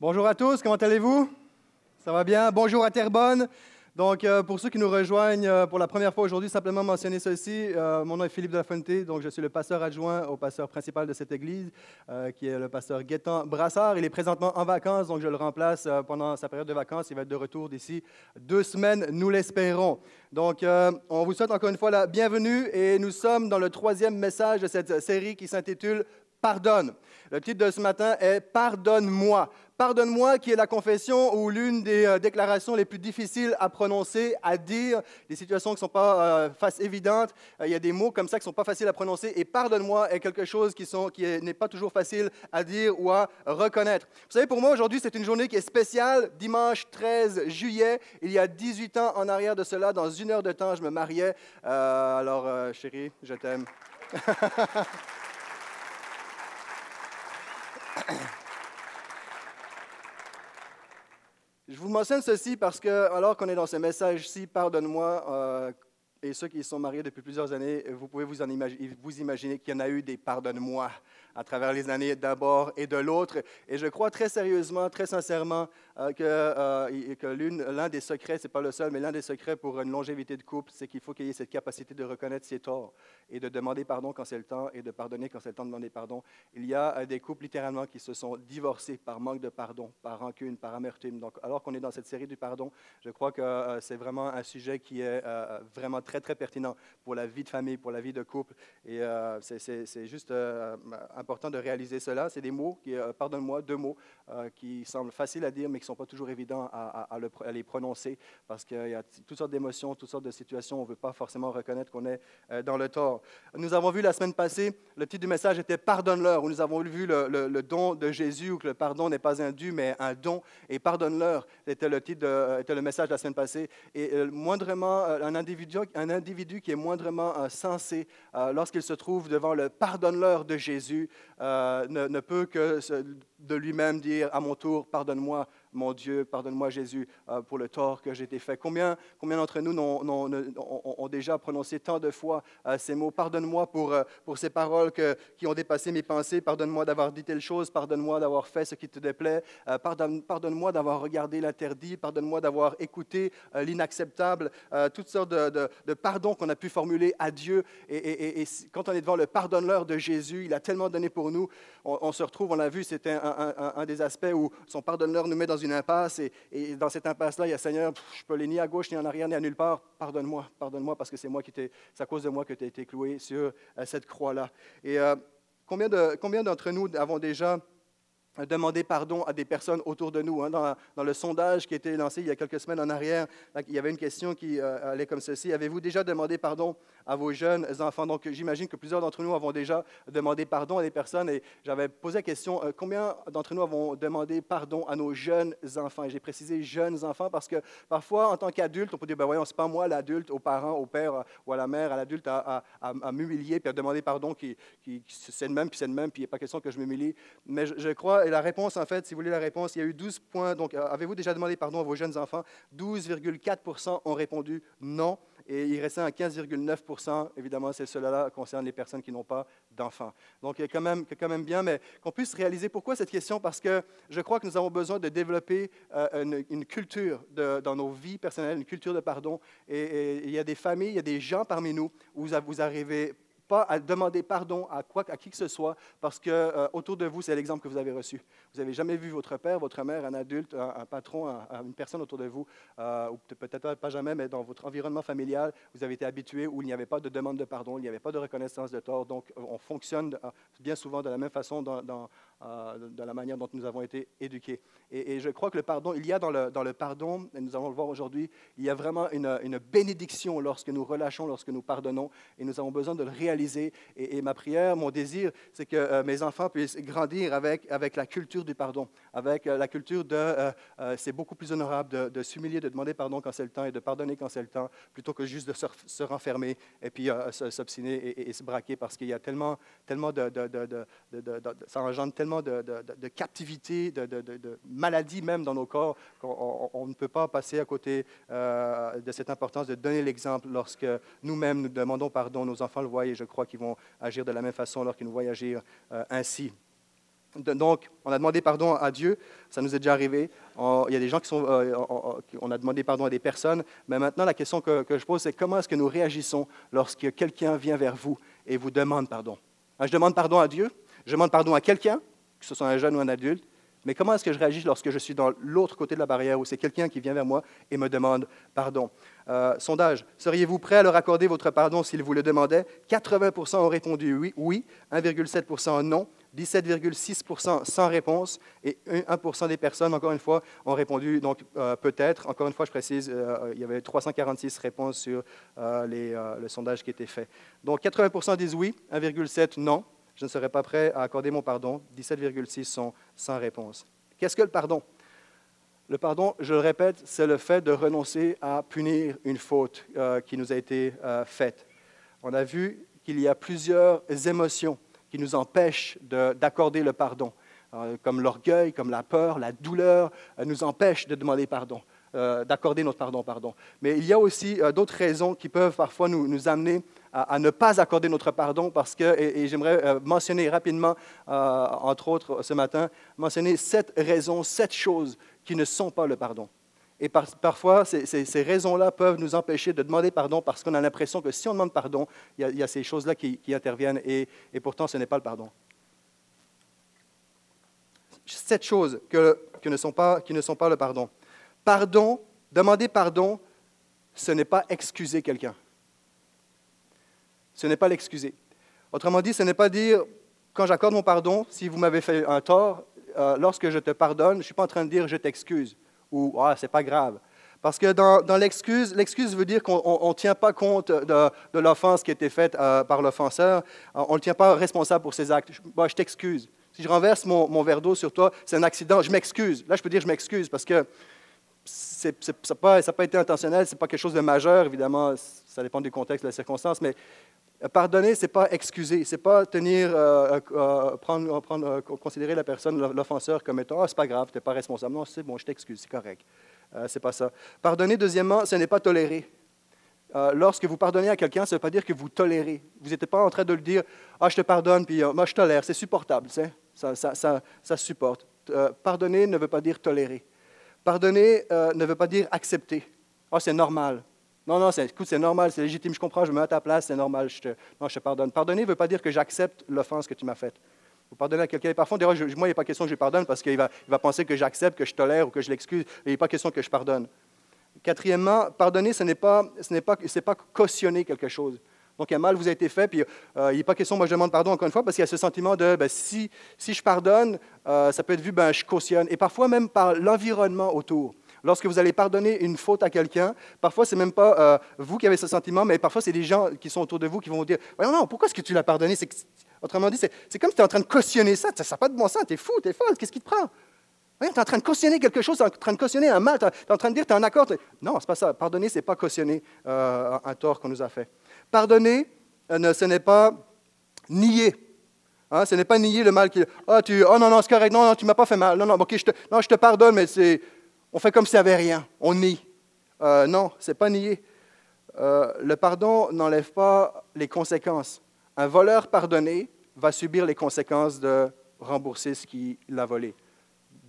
Bonjour à tous, comment allez-vous? Ça va bien? Bonjour à Terrebonne. Donc, euh, pour ceux qui nous rejoignent euh, pour la première fois aujourd'hui, simplement mentionner ceci. Euh, mon nom est Philippe de la donc je suis le pasteur adjoint au pasteur principal de cette église, qui est le pasteur Gaétan Brassard. Il est présentement en vacances, donc je le remplace pendant sa période de vacances. Il va être de retour d'ici deux semaines, nous l'espérons. Donc, on vous souhaite encore une fois la bienvenue et nous sommes dans le troisième message de cette série qui s'intitule Pardonne. Le titre de ce matin est Pardonne-moi. Pardonne-moi, qui est la confession ou l'une des euh, déclarations les plus difficiles à prononcer, à dire, des situations qui ne sont pas euh, face. Euh, il y a des mots comme ça qui ne sont pas faciles à prononcer. Et pardonne-moi est quelque chose qui, n'est pas toujours facile à dire ou à reconnaître. Vous savez, pour moi, aujourd'hui, c'est une journée qui est spéciale. Dimanche 13 juillet, il y a 18 ans en arrière de cela, dans une heure de temps, je me mariais. alors, chérie, je t'aime. Je vous mentionne ceci parce que, alors qu'on est dans ce message-ci, pardonne-moi, euh, et ceux qui sont mariés depuis plusieurs années, vous pouvez vous, imaginer, vous imaginer qu'il y en a eu des pardonne-moi à travers les années d'abord et de l'autre. Et je crois très sérieusement, très sincèrement, que, euh, que l'un des secrets, ce n'est pas le seul, mais l'un des secrets pour une longévité de couple, c'est qu'il faut qu'il y ait cette capacité de reconnaître ses torts et de demander pardon quand c'est le temps et de pardonner quand c'est le temps de demander pardon. Il y a euh, des couples littéralement qui se sont divorcés par manque de pardon, par rancune, par amertume. Donc, alors qu'on est dans cette série du pardon, je crois que c'est vraiment un sujet qui est vraiment très, très pertinent pour la vie de famille, pour la vie de couple. Et c'est juste important de réaliser cela. C'est des mots, qui, euh, pardonne-moi, deux mots euh, qui semblent faciles à dire, mais qui ne sont pas toujours évidents à, les prononcer parce qu'il y a toutes sortes d'émotions, toutes sortes de situations. On ne veut pas forcément reconnaître qu'on est euh, dans le tort. Nous avons vu la semaine passée, le titre du message était Pardonne-leur, où nous avons vu le, don de Jésus, où que le pardon n'est pas un dû, mais un don. Et Pardonne-leur, était le titre, de, était le message la semaine passée. Et moindrement, un individu, un individu qui est moindrement sensé lorsqu'il se trouve devant le Pardonne-leur de Jésus, euh, ne, ne, peut que de lui-même dire à mon tour, pardonne-moi, mon Dieu, pardonne-moi Jésus euh, pour le tort que j'ai été fait. Combien, combien d'entre nous ont, déjà prononcé tant de fois euh, ces mots, pardonne-moi pour, euh, pour ces paroles qui ont dépassé mes pensées, pardonne-moi d'avoir dit telle chose, pardonne-moi d'avoir fait ce qui te déplaît, pardonne, pardonne-moi d'avoir regardé l'interdit, pardonne-moi d'avoir écouté l'inacceptable, toutes sortes de, de, pardons qu'on a pu formuler à Dieu. Et, quand on est devant le pardonneur de Jésus, il a tellement donné pour nous, on, se retrouve, on l'a vu, c'était un, un, des aspects où son pardonneur nous met dans une impasse et, dans cette impasse-là, il y a Seigneur, je peux aller ni à gauche, ni en arrière, ni à nulle part. Pardonne-moi, pardonne-moi parce que c'est moi qui c'est à cause de moi que tu as été cloué sur euh, cette croix-là. Et euh, combien, de, combien d'entre nous avons déjà demandé pardon à des personnes autour de nous. Hein? Dans, dans, le sondage qui a été lancé il y a quelques semaines en arrière, il y avait une question qui euh, allait comme ceci. Avez-vous déjà demandé pardon à vos jeunes enfants. Donc, j'imagine que plusieurs d'entre nous avons déjà demandé pardon à des personnes et j'avais posé la question euh, combien d'entre nous avons demandé pardon à nos jeunes enfants? Et j'ai précisé jeunes enfants parce que parfois, en tant qu'adulte, on peut dire ben voyons, c'est pas moi l'adulte, aux parents, au père euh, ou à la mère, à l'adulte à, m'humilier puis à demander pardon qui, qui, c'est le même puis c'est le même puis il n'est pas question que je m'humilie. Mais je, je, crois, et la réponse, en fait, si vous voulez la réponse, il y a eu 12 points. Donc, euh, avez-vous déjà demandé pardon à vos jeunes enfants? 12,4 ont répondu non. Et il restait un 15,9 Évidemment, c'est cela-là concerne les personnes qui n'ont pas d'enfants. Donc, quand même, bien, mais qu'on puisse réaliser pourquoi cette question, parce que je crois que nous avons besoin de développer euh, une, culture dans nos vies personnelles, une culture de pardon. Et, il y a des familles, il y a des gens parmi nous où vous arrivez pas à demander pardon à, quoi, à qui que ce soit, parce que euh, autour de vous, c'est l'exemple que vous avez reçu. Vous n'avez jamais vu votre père, votre mère, un adulte, un, patron, une personne autour de vous, euh, ou peut-être pas jamais, mais dans votre environnement familial, vous avez été habitué où il n'y avait pas de demande de pardon, il n'y avait pas de reconnaissance de tort. Donc, on fonctionne euh, bien souvent de la même façon dans, dans, la manière dont nous avons été éduqués. Et, je crois que le pardon, il y a dans le, dans le pardon, et nous allons le voir aujourd'hui, il y a vraiment une, une bénédiction lorsque nous relâchons, lorsque nous pardonnons, et nous avons besoin de le réaliser et, ma prière, mon désir, c'est que euh, mes enfants puissent grandir avec, avec la culture du pardon, avec euh, la culture de euh, c'est beaucoup plus honorable de, s'humilier, de demander pardon quand c'est le temps et de pardonner quand c'est le temps, plutôt que juste de se, renfermer et puis s'obstiner et, se braquer parce qu'il y a tellement, tellement de, ça engendre tellement de, captivité, de, maladie même dans nos corps qu'on ne peut pas passer à côté de cette importance de donner l'exemple lorsque nous-mêmes nous demandons pardon, nos enfants le voient et je crois qu'ils vont agir de la même façon lorsqu'ils nous voient agir euh, ainsi. Donc, on a demandé pardon à Dieu, ça nous est déjà arrivé. il y a des gens qui sont, euh, on a demandé pardon à des personnes, mais maintenant la question que, je pose, c'est comment est-ce que nous réagissons lorsque quelqu'un vient vers vous et vous demande pardon? Je demande pardon à Dieu, je demande pardon à quelqu'un, que ce soit un jeune ou un adulte, mais comment est-ce que je réagis lorsque je suis dans l'autre côté de la barrière où c'est quelqu'un qui vient vers moi et me demande pardon? Euh, Sondage, seriez-vous prêt à leur accorder votre pardon s'ils vous le demandaient? 80% ont répondu oui, oui 1,7% non, 17,6% sans réponse et 1% des personnes, encore une fois, ont répondu donc euh, peut-être. Encore une fois, je précise, euh, il y avait 346 réponses sur le sondage qui était fait. Donc 80% disent oui, 1,7 non, je ne serai pas prêt à accorder mon pardon. 17,6 sont sans réponse. Qu'est-ce que le pardon? Le pardon, je le répète, c'est le fait de renoncer à punir une faute euh, qui nous a été euh, faite. On a vu qu'il y a plusieurs émotions qui nous empêchent d'accorder le pardon, euh, comme l'orgueil, comme la peur, la douleur, nous empêchent de demander pardon. D'accorder notre pardon. Mais il y a aussi d'autres raisons qui peuvent parfois nous, amener à, ne pas accorder notre pardon parce que, et, j'aimerais mentionner rapidement, entre autres ce matin, mentionner sept raisons, sept choses qui ne sont pas le pardon. Et parfois, ces, raisons-là peuvent nous empêcher de demander pardon parce qu'on a l'impression que si on demande pardon, il y a, ces choses-là qui, interviennent et, pourtant ce n'est pas le pardon. Sept choses que, ne sont pas, qui ne sont pas le pardon. Pardon, demander pardon, ce n'est pas excuser quelqu'un. Ce n'est pas l'excuser. Autrement dit, ce n'est pas dire, quand j'accorde mon pardon, si vous m'avez fait un tort, euh, lorsque je te pardonne, je ne suis pas en train de dire je t'excuse ou ah, c'est pas grave. Parce que dans, l'excuse, l'excuse veut dire qu'on ne tient pas compte de, l'offense qui a été faite euh, par l'offenseur. On ne le tient pas responsable pour ses actes. Je, je t'excuse. Si je renverse mon, mon verre d'eau sur toi, c'est un accident, je m'excuse. Là, je peux dire je m'excuse parce que ça n'a pas, été intentionnel, ce n'est pas quelque chose de majeur, évidemment, ça dépend du contexte, de la circonstance, mais euh, pardonner, ce n'est pas excuser, ce n'est pas tenir, euh, euh, prendre, considérer la personne, l'offenseur, comme étant, ah, c'est pas grave, tu n'es pas responsable. Non, c'est bon, je t'excuse, c'est correct. Ce c'est pas ça. Pardonner, deuxièmement, ce n'est pas tolérer. lorsque vous pardonnez à quelqu'un, ça ne veut pas dire que vous tolérez. Vous n'êtes pas en train de le dire, ah, je te pardonne, puis moi, je tolère, c'est supportable, ça, supporte. pardonner ne veut pas dire tolérer. Pardonner euh, ne veut pas dire accepter. oh, c'est normal. Non, non, écoute, c'est normal, c'est légitime, je comprends, je me mets à ta place, c'est normal, je te, non, je te pardonne. Pardonner ne veut pas dire que j'accepte l'offense que tu m'as faite. Vous pardonnez à quelqu'un. Parfois, moi, il n'est pas question que je pardonne parce qu'il va, il va penser que j'accepte, que je tolère ou que je l'excuse. Il n'est pas question que je pardonne. Quatrièmement, pardonner, ce n'est pas, pas, pas cautionner quelque chose. Donc, un mal vous a été fait, puis euh, il n'est pas question, moi je demande pardon encore une fois, parce qu'il y a ce sentiment de, ben, si, si je pardonne, euh, ça peut être vu, ben, je cautionne. Et parfois même par l'environnement autour. Lorsque vous allez pardonner une faute à quelqu'un, parfois c'est même pas euh, vous qui avez ce sentiment, mais parfois c'est des gens qui sont autour de vous qui vont dire, non, non, pourquoi est-ce que tu l'as pardonné Autrement dit, c'est comme si tu es en train de cautionner ça, ça n'a pas de bon sens, tu es fou, tu es folle, qu'est-ce qui te prend? Tu es en train de cautionner quelque chose, tu es en train de cautionner un mal, tu es en train de dire, tu es en accord. Non, ce n'est pas ça. Pardonner, ce n'est pas cautionner un tort qu'on nous a fait. Pardonner, euh, ce n'est pas nier. Hein, ce n'est pas nier le mal qui. Ah, tu, oh non, non, c'est correct, non, non, tu ne m'as pas fait mal. Non, non, ok, je te, non, je te pardonne, mais c'est, on fait comme s'il n'y avait rien. On nie. Euh, non, ce n'est pas nier. Euh, le pardon n'enlève pas les conséquences. Un voleur pardonné va subir les conséquences de rembourser ce qu'il a volé,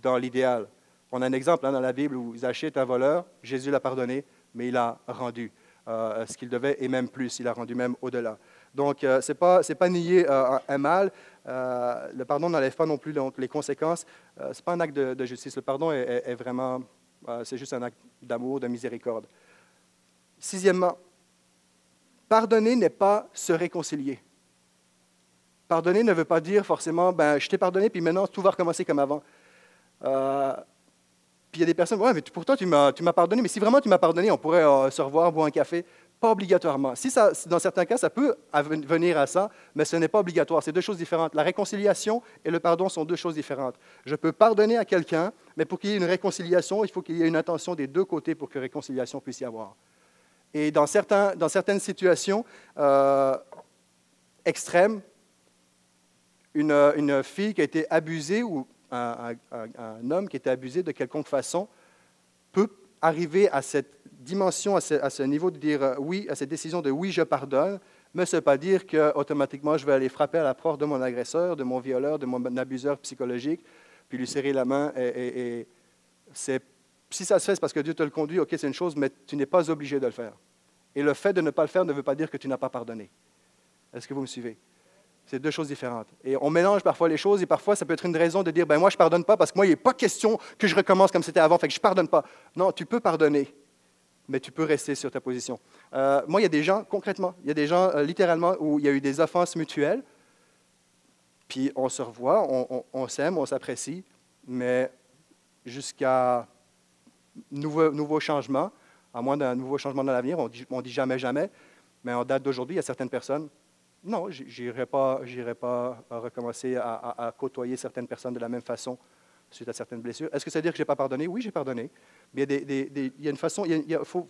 dans l'idéal. On a un exemple hein, dans la Bible où Zachée est un voleur, Jésus l'a pardonné, mais il a rendu. Euh, ce qu'il devait et même plus. Il a rendu même au-delà. Donc, euh, ce n'est pas, pas, nier euh, un mal. le pardon n'enlève pas non plus donc, les conséquences. ce n'est pas un acte de, justice. Le pardon est, vraiment, c'est juste un acte d'amour, de miséricorde. Sixièmement, pardonner n'est pas se réconcilier. Pardonner ne veut pas dire forcément, ben, je t'ai pardonné, puis maintenant tout va recommencer comme avant. Puis il y a des personnes, ouais, mais tu m'as, tu m'as pardonné, mais si vraiment tu m'as pardonné, on pourrait euh, se revoir, boire un café. Pas obligatoirement. Si ça, dans certains cas, ça peut venir à ça, mais ce n'est pas obligatoire. C'est deux choses différentes. La réconciliation et le pardon sont deux choses différentes. Je peux pardonner à quelqu'un, mais pour qu'il y ait une réconciliation, il faut qu'il y ait une intention des deux côtés pour que réconciliation puisse y avoir. Et dans, certaines situations euh, extrêmes, une, fille qui a été abusée ou un, homme qui était abusé de quelconque façon peut arriver à cette dimension, à ce, niveau de dire euh, oui, à cette décision de oui, je pardonne, Mais ce n'est pas dire qu'automatiquement, je vais aller frapper à la porte de mon agresseur, de mon violeur, de mon abuseur psychologique, puis lui serrer la main. Et, si ça se fait, c'est parce que Dieu te le conduit, OK, c'est une chose, mais tu n'es pas obligé de le faire. Et le fait de ne pas le faire ne veut pas dire que tu n'as pas pardonné. Est-ce que vous me suivez? C'est deux choses différentes. Et on mélange parfois les choses et parfois ça peut être une raison de dire, ben moi je ne pardonne pas parce que moi il n'est pas question que je recommence comme c'était avant, fait que je ne pardonne pas. Non, tu peux pardonner, mais tu peux rester sur ta position. Euh, moi, il y a des gens, concrètement, il y a des gens euh, littéralement où il y a eu des offenses mutuelles, puis on se revoit, on, s'aime, on s'apprécie, mais jusqu'à nouveau, nouveau changement, à moins d'un nouveau changement dans l'avenir, on dit, dit jamais jamais, mais en date d'aujourd'hui, il y a certaines personnes, non, je n'irai pas, pas recommencer à, côtoyer certaines personnes de la même façon suite à certaines blessures. Est-ce que ça veut dire que je n'ai pas pardonné? Oui, j'ai pardonné. Mais il y, a une façon,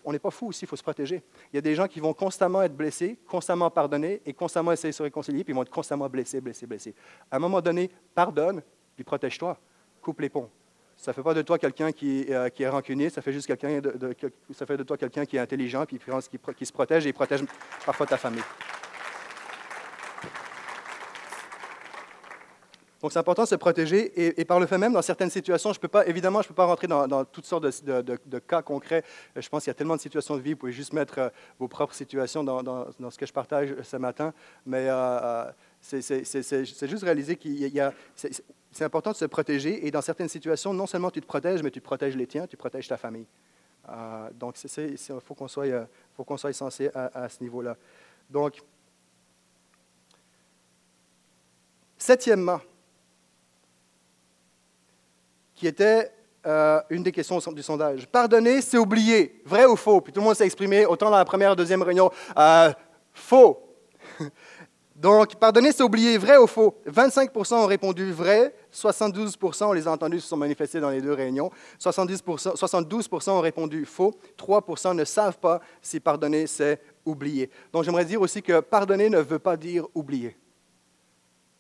on n'est pas fou aussi, il faut se protéger. Il y a des gens qui vont constamment être blessés, constamment pardonner et constamment essayer de se réconcilier, puis ils vont être constamment blessés, blessés, blessés. À un moment donné, pardonne, puis protège-toi, coupe les ponts. Ça ne fait pas de toi quelqu'un qui, euh, qui, est rancunier, ça fait juste quelqu'un de, ça fait de toi quelqu'un qui est intelligent, puis qui, qui se protège et protège parfois ta famille. Donc, c'est important de se protéger. Et, par le fait même, dans certaines situations, je peux pas, évidemment, je ne peux pas rentrer dans, toutes sortes de, cas concrets. Je pense qu'il y a tellement de situations de vie. Vous pouvez juste mettre euh, vos propres situations dans, ce que je partage ce matin. Mais euh, euh, c'est juste réaliser qu'il y a. C'est important de se protéger. Et dans certaines situations, non seulement tu te protèges, mais tu protèges les tiens, tu protèges ta famille. donc, il faut qu'on soit, qu'on soit sensé à, à ce niveau-là. Donc, septièmement, qui était euh, une des questions du sondage. Pardonner, c'est oublier. Vrai ou faux? Puis tout le monde s'est exprimé, autant dans la première, deuxième réunion. Euh, faux. Donc, pardonner, c'est oublier. Vrai ou faux? 25% ont répondu vrai. 72 on les a entendus, se sont manifestés dans les deux réunions. 70 72% ont répondu faux. 3 ne savent pas si pardonner, c'est oublier. Donc, j'aimerais dire aussi que pardonner ne veut pas dire oublier.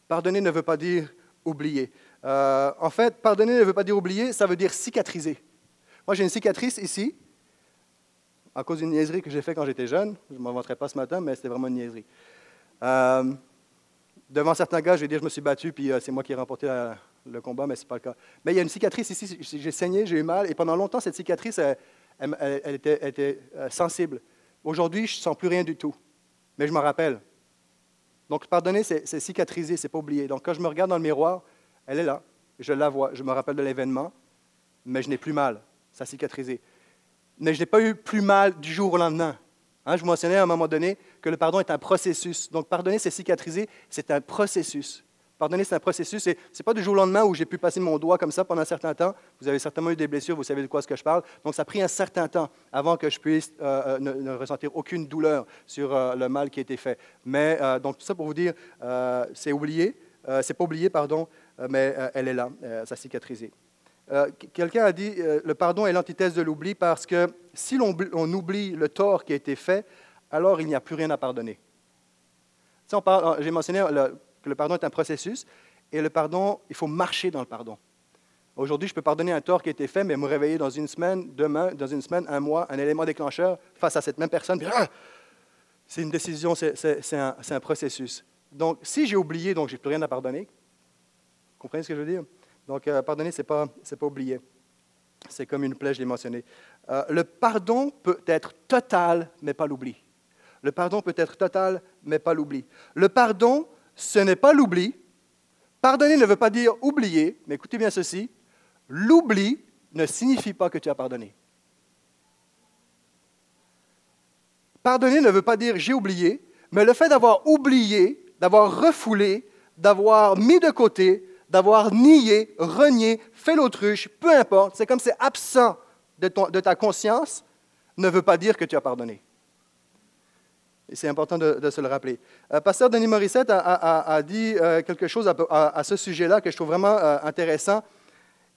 Pardonner ne veut pas dire oublier. Euh, en fait, pardonner ne veut pas dire oublier, ça veut dire cicatriser. Moi, j'ai une cicatrice ici, à cause d'une niaiserie que j'ai faite quand j'étais jeune. Je ne m'inventerai pas ce matin, mais c'était vraiment une niaiserie. Euh, devant certains gars, je vais dire je me suis battu, puis euh, c'est moi qui ai remporté le combat, mais ce n'est pas le cas. Mais il y a une cicatrice ici, j'ai saigné, j'ai eu mal, et pendant longtemps, cette cicatrice, était, sensible. Aujourd'hui, je ne sens plus rien du tout, mais je m'en rappelle. Donc, pardonner, c'est cicatriser, c'est pas oublier. Donc, quand je me regarde dans le miroir, elle est là. Je la vois. Je me rappelle de l'événement, mais je n'ai plus mal. Ça a cicatrisé. Mais je n'ai pas eu plus mal du jour au lendemain. Hein, je mentionnais à un moment donné que le pardon est un processus. Donc, pardonner, c'est cicatriser, c'est un processus. Pardonner, c'est un processus. Ce n'est pas du jour au lendemain où j'ai pu passer mon doigt comme ça pendant un certain temps. Vous avez certainement eu des blessures, vous savez de quoi ce que je parle. Donc, ça a pris un certain temps avant que je puisse euh, euh, ne, ressentir aucune douleur sur euh, le mal qui a été fait. Mais, donc, tout ça pour vous dire, c'est oublié, c'est pas oublié, pardon, mais euh, elle est là, euh, ça a cicatrisé. Quelqu'un a dit le pardon est l'antithèse de l'oubli parce que si l'on oublie le tort qui a été fait, alors il n'y a plus rien à pardonner. J'ai mentionné que le pardon est un processus et le pardon, il faut marcher dans le pardon. Aujourd'hui, je peux pardonner un tort qui a été fait, mais me réveiller dans une semaine, demain, dans une semaine, un mois, un élément déclencheur face à cette même personne. Ah! c'est une décision, c'est un, un, processus. Donc, si j'ai oublié, donc j'ai plus rien à pardonner, comprenez ce que je veux dire? Donc, euh, pardonner, ce n'est pas, pas oublier. C'est comme une plaie, je l'ai mentionné. Euh, le pardon peut être total, mais pas l'oubli. Le pardon peut être total, mais pas l'oubli. Le pardon, ce n'est pas l'oubli. Pardonner ne veut pas dire oublier, mais écoutez bien ceci. L'oubli ne signifie pas que tu as pardonné. Pardonner ne veut pas dire j'ai oublié, mais le fait d'avoir oublié, d'avoir refoulé, d'avoir mis de côté, d'avoir nié, renié, fait l'autruche, peu importe, c'est comme c'est absent de, ta conscience, ne veut pas dire que tu as pardonné. Et c'est important de, se le rappeler. Euh, Pasteur Denis Morissette a, dit euh, quelque chose à, ce sujet-là que je trouve vraiment euh, intéressant.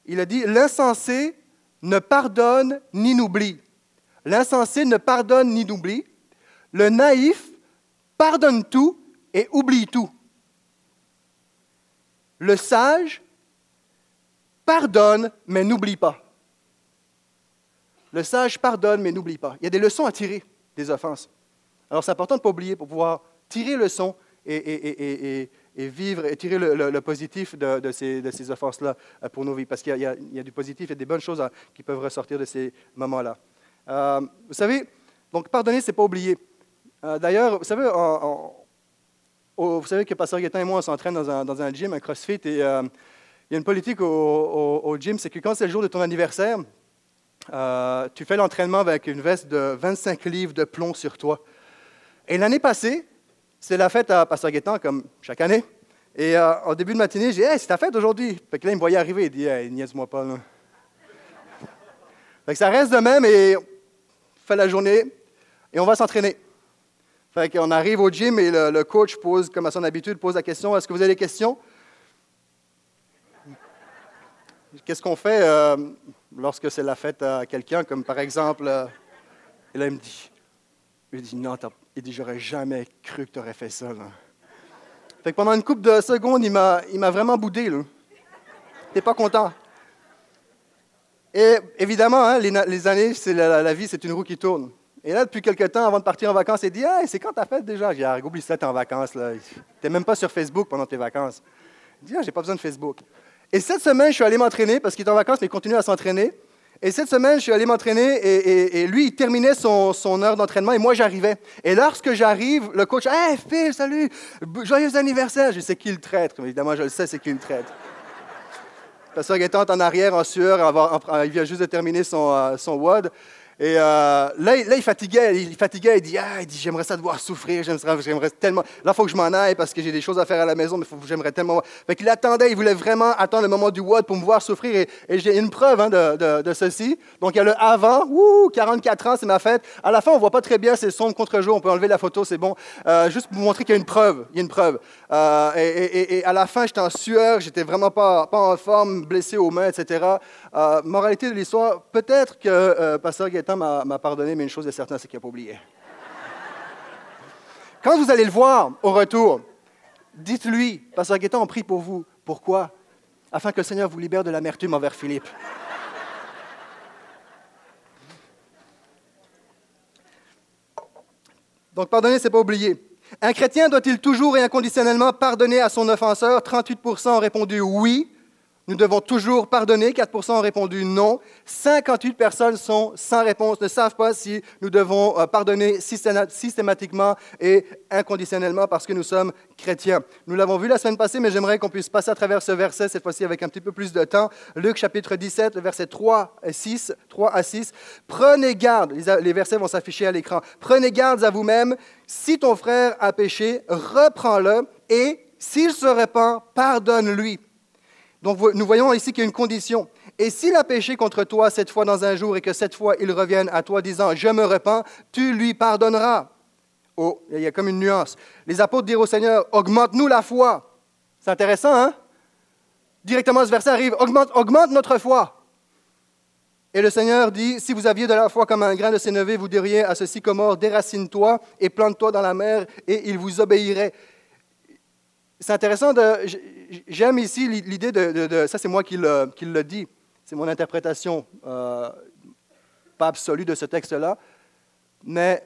Il a dit L'insensé ne pardonne ni n'oublie. L'insensé ne pardonne ni n'oublie. Le naïf pardonne tout et oublie tout. Le sage pardonne, mais n'oublie pas. Le sage pardonne, mais n'oublie pas. Il y a des leçons à tirer des offenses. Alors, c'est important de ne pas oublier pour pouvoir tirer le son et, vivre et tirer le, positif de, ces, offenses-là euh, pour nos vies, parce qu'il y, a du positif et des bonnes choses qui peuvent ressortir de ces moments-là. Euh, vous savez, donc pardonner, c'est pas oublier. Euh, d'ailleurs, vous savez, vous savez que Pasteur Guettin et moi, on s'entraîne dans un, dans un, gym, un CrossFit, et il y a une politique au, au gym, c'est que quand c'est le jour de ton anniversaire, tu fais l'entraînement avec une veste de 25 livres de plomb sur toi. Et l'année passée, c'est la fête à Pasteur Guétan, comme chaque année. Et euh, au début de matinée, j'ai dit Hey, c'est ta fête aujourd'hui. Fait que là, il me voyait arriver. Il dit Hey, niaise-moi pas. Là. Fait que ça reste de même et on fait la journée et on va s'entraîner. Fait qu'on arrive au gym et le, coach pose, comme à son habitude, pose la question Est-ce que vous avez des questions? Qu'est-ce qu'on fait euh, lorsque c'est la fête à quelqu'un, comme par exemple. Euh, et là, il me dit Il dit Non, il dit, j'aurais jamais cru que tu aurais fait ça. Fait que pendant une couple de secondes, il m'a, il m'a vraiment boudé. Là. T'es pas content. Et évidemment, hein, les, années, c'est la, vie, c'est une roue qui tourne. Et là, depuis quelques temps, avant de partir en vacances, il dit hey, c'est quand ta fête déjà? J'ai dit ah, oublie ça, t'es en vacances. Tu n'es même pas sur Facebook pendant tes vacances. Il dit ah, j'ai pas besoin de Facebook. Et cette semaine, je suis allé m'entraîner parce qu'il est en vacances, mais il continue à s'entraîner. Et cette semaine, je suis allé m'entraîner et, lui, il terminait son, heure d'entraînement et moi, j'arrivais. Et lorsque j'arrive, le coach, Hey, Phil, salut, joyeux anniversaire. Je sais qui le traître? Évidemment, je le sais, c'est qui le traître. Pasteur Gaétan en arrière, en sueur, il vient juste de terminer son, euh, son WOD. Et euh, là, il fatiguait, il fatiguait, il dit, ah, il dit, j'aimerais ça devoir souffrir, j'aimerais tellement. Là, il faut que je m'en aille parce que j'ai des choses à faire à la maison, mais j'aimerais tellement. Fait qu'il attendait, il voulait vraiment attendre le moment du WOD pour me voir souffrir. Et, j'ai une preuve hein, de, de, ceci. Donc, il y a le avant, ouh, 44 ans, c'est ma fête. À la fin, on voit pas très bien, c'est son contre-jour, on peut enlever la photo, c'est bon. Euh, juste pour vous montrer qu'il y a une preuve, il y a une preuve. Euh, et, et, à la fin, j'étais en sueur, j'étais vraiment pas, pas en forme, blessé aux mains, etc. moralité de l'histoire, peut-être que Pasteur m'a pardonné, mais une chose est certaine, c'est qu'il n'a pas oublié. Quand vous allez le voir au retour, dites-lui, Pasteur Gaétan, on prie pour vous. Pourquoi? Afin que le Seigneur vous libère de l'amertume envers Philippe. Donc, pardonner, c'est pas oublier. Un chrétien doit-il toujours et inconditionnellement pardonner à son offenseur? 38% ont répondu oui. Nous devons toujours pardonner. 4 ont répondu non. 58 personnes sont sans réponse, ne savent pas si nous devons euh, pardonner systématiquement et inconditionnellement parce que nous sommes chrétiens. Nous l'avons vu la semaine passée, mais j'aimerais qu'on puisse passer à travers ce verset, cette fois-ci avec un petit peu plus de temps. Luc chapitre 17, le verset 3 à 6. 3 à 6. Prenez garde, les versets vont s'afficher à l'écran. Prenez garde à vous-même. Si ton frère a péché, reprends-le et s'il se repent, pardonne-lui. Donc nous voyons ici qu'il y a une condition. Et s'il a péché contre toi cette fois dans un jour et que cette fois il revienne à toi disant Je me repens, tu lui pardonneras. Oh, il y a comme une nuance. Les apôtres dirent au Seigneur Augmente-nous la foi. C'est intéressant, hein? Directement, ce verset arrive Augmente, augmente notre foi. Et le Seigneur dit, si vous aviez de la foi comme un grain de sénévé, vous diriez à ce sycomore, déracine-toi et plante-toi dans la mer, et il vous obéirait. C'est intéressant, j'aime ici l'idée de, ça c'est moi qui le, qui le dis, c'est mon interprétation, euh, pas absolue de ce texte-là, mais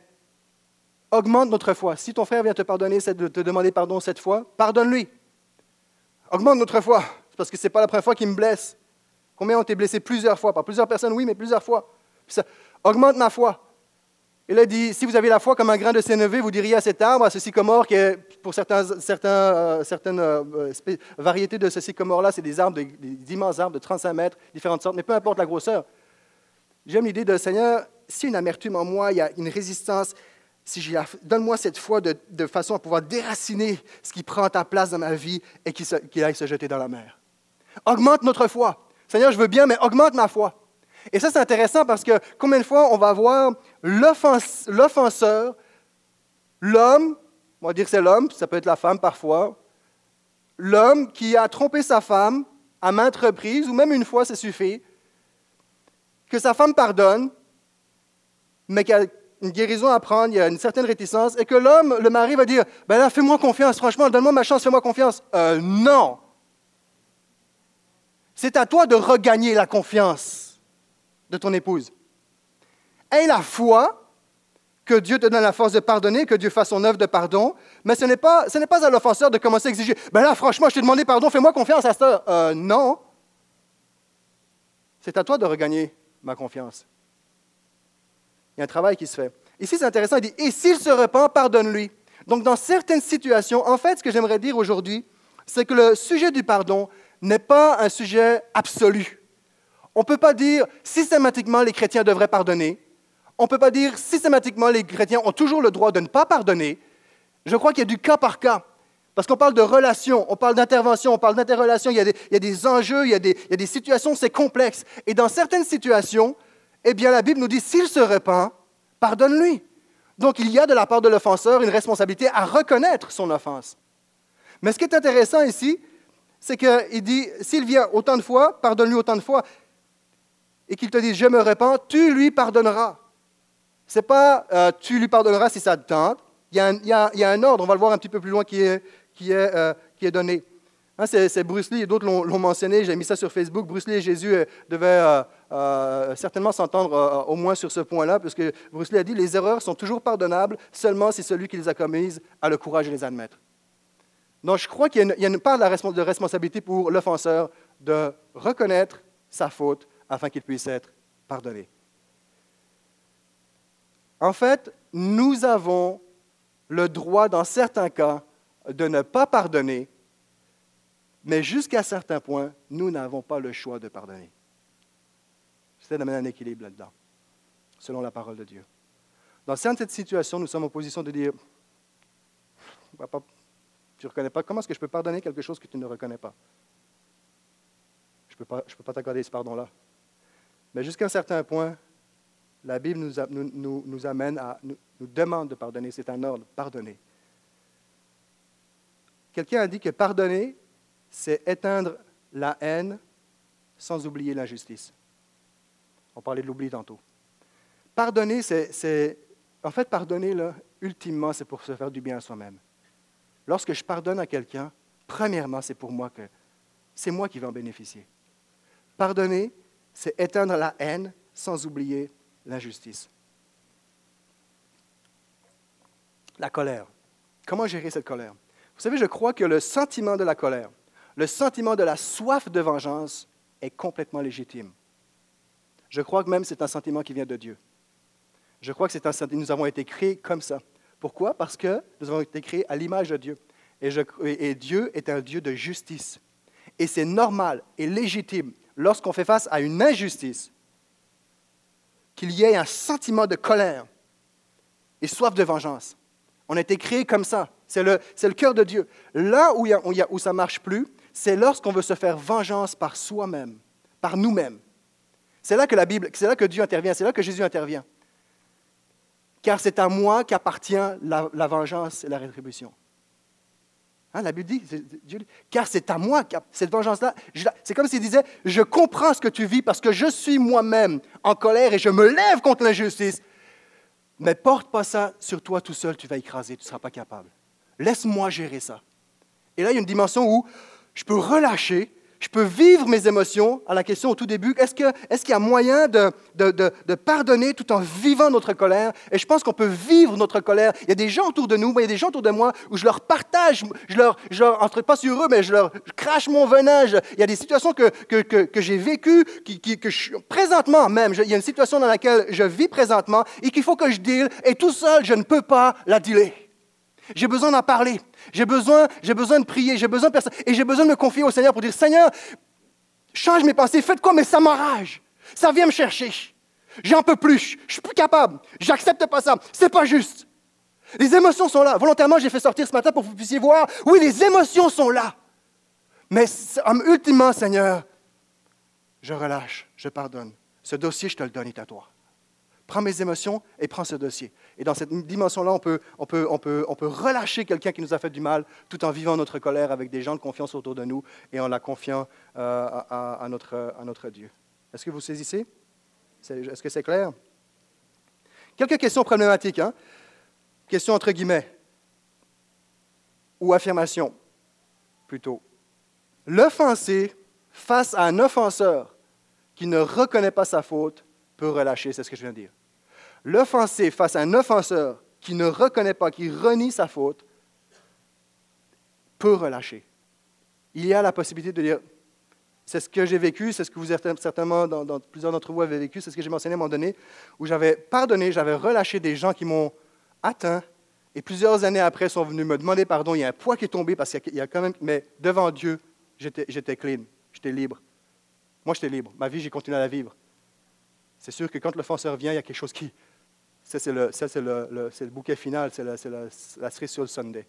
augmente notre foi. Si ton frère vient te pardonner, te demander pardon cette fois, pardonne-lui. Augmente notre foi, parce que ce n'est pas la première fois qu'il me blesse. Combien ont été blessés plusieurs fois, par plusieurs personnes, oui, mais plusieurs fois. augmente ma foi. Il a dit, si vous avez la foi comme un grain de sénévé, vous diriez à cet arbre, à ce sycomore, qui est, pour certains, euh, certaines euh, variétés de ce sycomore-là, c'est des arbres, des, immenses arbres de 35 mètres, différentes sortes, mais peu importe la grosseur. J'aime l'idée de Seigneur, si une amertume en moi, il y a une résistance, si donne-moi cette foi de, façon à pouvoir déraciner ce qui prend ta place dans ma vie et qu'il aille se jeter dans la mer. Augmente notre foi. Seigneur, je veux bien, mais augmente ma foi. Et ça, c'est intéressant parce que combien de fois on va voir l'offenseur, l'homme, on va dire c'est l'homme, ça peut être la femme parfois, l'homme qui a trompé sa femme à maintes reprises, ou même une fois, ça suffit, que sa femme pardonne, mais qu'il y a une guérison à prendre, il y a une certaine réticence, et que l'homme, le mari, va dire Ben là, fais-moi confiance, franchement, donne-moi ma chance, fais-moi confiance. Euh, non C'est à toi de regagner la confiance de ton épouse. Aie la foi que Dieu te donne la force de pardonner, que Dieu fasse son œuvre de pardon, mais ce n'est pas, ce n'est pas à l'offenseur de commencer à exiger Ben là, franchement, je t'ai demandé pardon, fais-moi confiance à ça. Euh, non. C'est à toi de regagner ma confiance. Il y a un travail qui se fait. Ici, c'est intéressant, il dit Et s'il se repent, pardonne-lui. Donc, dans certaines situations, en fait, ce que j'aimerais dire aujourd'hui, c'est que le sujet du pardon n'est pas un sujet absolu. On ne peut pas dire systématiquement les chrétiens devraient pardonner. On ne peut pas dire systématiquement les chrétiens ont toujours le droit de ne pas pardonner. Je crois qu'il y a du cas par cas. Parce qu'on parle de relations, on parle d'intervention, on parle d'interrelation, il, y a des enjeux, il y a des, il y a des situations, c'est complexe. Et dans certaines situations, eh bien, la Bible nous dit, s'il se repent, pardonne-lui. Donc, il y a de la part de l'offenseur une responsabilité à reconnaître son offense. Mais ce qui est intéressant ici, c'est qu'il dit, s'il vient autant de fois, pardonne-lui autant de fois, et qu'il te dit, je me répands, tu lui pardonneras. Ce n'est pas, euh, tu lui pardonneras si ça te tente. Il y, a un, ordre, on va le voir un petit peu plus loin, qui est, qui est, euh, qui est donné. Hein, c'est Bruce Lee et d'autres l'ont mentionné, j'ai mis ça sur Facebook. Bruce Lee et Jésus euh, devaient certainement s'entendre au moins sur ce point-là, parce que Bruce Lee a dit les erreurs sont toujours pardonnables seulement si celui qui les a commises a le courage de les admettre. Donc, je crois qu'il y, a une part de, responsabilité pour l'offenseur de reconnaître sa faute afin qu'il puisse être pardonné. En fait, nous avons le droit, dans certains cas, de ne pas pardonner, mais jusqu'à certains points, nous n'avons pas le choix de pardonner. C'est d'amener un équilibre là-dedans, selon la parole de Dieu. Dans certaines situations, nous sommes en position de dire, tu ne reconnais pas. Comment est-ce que je peux pardonner quelque chose que tu ne reconnais pas? Je ne peux pas, pas t'accorder ce pardon-là. Mais jusqu'à un certain point, la Bible nous, nous, amène à, nous, nous, demande de pardonner. C'est un ordre, pardonner. Quelqu'un a dit que pardonner, c'est éteindre la haine sans oublier l'injustice. On parlait de l'oubli tantôt. Pardonner, c'est. En fait, pardonner, là, ultimement, c'est pour se faire du bien à soi-même. Lorsque je pardonne à quelqu'un, premièrement, c'est pour moi que c'est moi qui vais en bénéficier. Pardonner, c'est éteindre la haine sans oublier l'injustice. La colère. Comment gérer cette colère? Vous savez, je crois que le sentiment de la colère, le sentiment de la soif de vengeance est complètement légitime. Je crois que même c'est un sentiment qui vient de Dieu. Je crois que c'est un sentiment, nous avons été créés comme ça. Pourquoi? Parce que nous avons été créés à l'image de Dieu. Et, et, Dieu est un Dieu de justice. Et c'est normal et légitime, lorsqu'on fait face à une injustice, qu'il y ait un sentiment de colère et soif de vengeance. On a été créés comme ça. C'est le, cœur de Dieu. Là où ça ne marche plus, c'est lorsqu'on veut se faire vengeance par soi-même, par nous-mêmes. C'est là que la Bible, c'est là que Dieu intervient, c'est là que Jésus intervient car c'est à moi qu'appartient la, vengeance et la rétribution. Hein, la Bible dit, car c'est à moi, cette vengeance-là, c'est comme s'il disait, je comprends ce que tu vis parce que je suis moi-même en colère et je me lève contre l'injustice. Mais porte pas ça sur toi tout seul, tu vas écraser, tu ne seras pas capable. Laisse-moi gérer ça. Et là, il y a une dimension où je peux relâcher je peux vivre mes émotions à la question au tout début, est-ce qu'il y a moyen de, pardonner tout en vivant notre colère? Et je pense qu'on peut vivre notre colère. Il y a des gens autour de nous, il y a des gens autour de moi où je leur partage, je leur, leur entre pas sur eux, mais je leur crache mon venin. il y a des situations que, que, que, j'ai vécues, qui, que je, présentement même, il y a une situation dans laquelle je vis présentement et qu'il faut que je deal, et tout seul, je ne peux pas la dealer. J'ai besoin d'en parler. J'ai besoin, j'ai besoin de prier. J'ai besoin de personne. Et j'ai besoin de me confier au Seigneur pour dire Seigneur, change mes pensées. Faites quoi, mais ça m'enrage. Ça vient me chercher. J'en peux plus. Je suis plus capable. J'accepte pas ça. C'est pas juste. Les émotions sont là. Volontairement, j'ai fait sortir ce matin pour que vous puissiez voir. Oui, les émotions sont là. Mais ultimement, Seigneur, je relâche, je pardonne. Ce dossier, je te le donne, est à toi prends mes émotions et prends ce dossier. Et dans cette dimension-là, on peut, on, peut, on, peut, on peut relâcher quelqu'un qui nous a fait du mal tout en vivant notre colère avec des gens de confiance autour de nous et en la confiant euh, à, notre, à notre Dieu. Est-ce que vous saisissez? Est-ce que c'est clair? Quelques questions problématiques. Hein? Questions entre guillemets. Ou affirmations, plutôt. L'offensé face à un offenseur qui ne reconnaît pas sa faute peut relâcher, c'est ce que je viens de dire. L'offensé face à un offenseur qui ne reconnaît pas, qui renie sa faute, peut relâcher. Il y a la possibilité de dire, c'est ce que j'ai vécu, c'est ce que vous certainement, dans, plusieurs d'entre vous avez vécu, c'est ce que j'ai mentionné à un moment donné, où j'avais pardonné, j'avais relâché des gens qui m'ont atteint, et plusieurs années après sont venus me demander pardon. Il y a un poids qui est tombé parce qu'il y a quand même, mais devant Dieu, j'étais clean, j'étais libre. Moi, j'étais libre. Ma vie, j'ai continué à la vivre. C'est sûr que quand l'offenseur vient, il y a quelque chose qui. Ça, c'est le, le, le, bouquet final, c'est la, la, cerise sur le Sunday.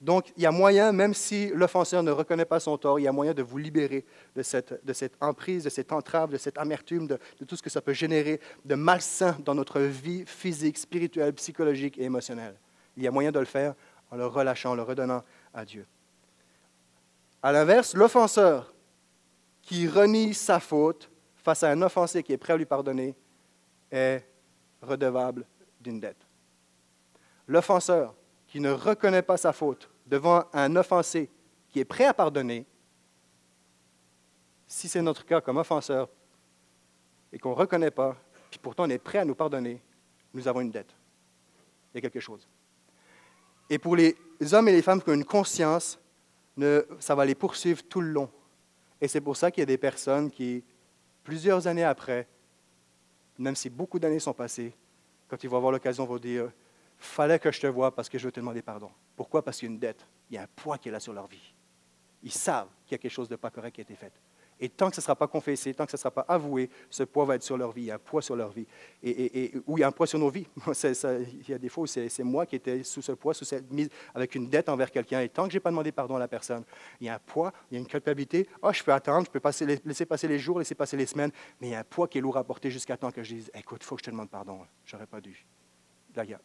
Donc, il y a moyen, même si l'offenseur ne reconnaît pas son tort, il y a moyen de vous libérer de cette, de cette emprise, de cette entrave, de cette amertume, de, tout ce que ça peut générer de malsain dans notre vie physique, spirituelle, psychologique et émotionnelle. Il y a moyen de le faire en le relâchant, en le redonnant à Dieu. À l'inverse, l'offenseur qui renie sa faute face à un offensé qui est prêt à lui pardonner est redevable d'une dette. L'offenseur qui ne reconnaît pas sa faute devant un offensé qui est prêt à pardonner, si c'est notre cas comme offenseur et qu'on ne reconnaît pas, puis pourtant on est prêt à nous pardonner, nous avons une dette. Il y a quelque chose. Et pour les hommes et les femmes qui ont une conscience, ça va les poursuivre tout le long. Et c'est pour ça qu'il y a des personnes qui, plusieurs années après, même si beaucoup d'années sont passées, quand ils vont avoir l'occasion, vont dire fallait que je te voie parce que je veux te demander pardon. Pourquoi? Parce qu'il y a une dette. Il y a un poids qui est là sur leur vie. Ils savent qu'il y a quelque chose de pas correct qui a été fait. Et tant que ce ne sera pas confessé, tant que ce ne sera pas avoué, ce poids va être sur leur vie. Il y a un poids sur leur vie. Et, ou il y a un poids sur nos vies. il y a des fois où c'est moi qui étais sous ce poids, sous cette mise, avec une dette envers quelqu'un. Et tant que je n'ai pas demandé pardon à la personne, il y a un poids, il y a une culpabilité. oh, je peux attendre, je peux laisser passer les jours, laisser passer les semaines. Mais il y a un poids qui est lourd à porter jusqu'à temps que je dise écoute, il faut que je te demande pardon. J'aurais pas dû. Là, il y a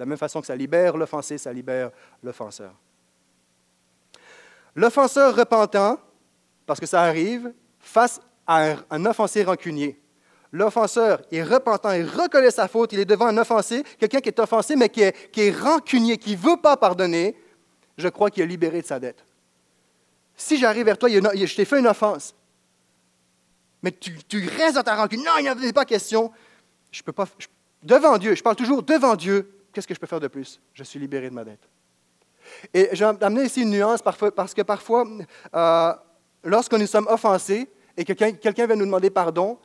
de la même façon que ça libère l'offensé, ça libère l'offenseur. L'offenseur repentant, parce que ça arrive, face à un, offensé rancunier. L'offenseur est repentant, il reconnaît sa faute, il est devant un offensé, quelqu'un qui est offensé, mais qui est, est rancunier, qui ne veut pas pardonner, je crois qu'il est libéré de sa dette. Si j'arrive vers toi, je t'ai fait une offense, mais tu, restes dans ta rancune, non, il n'y avait pas question, je peux pas, devant Dieu, je parle toujours devant Dieu, qu'est-ce que je peux faire de plus? Je suis libéré de ma dette. Et j'ai amené ici une nuance parce que parfois, euh, lorsque nous sommes offensés et que quelqu'un vient nous demander pardon,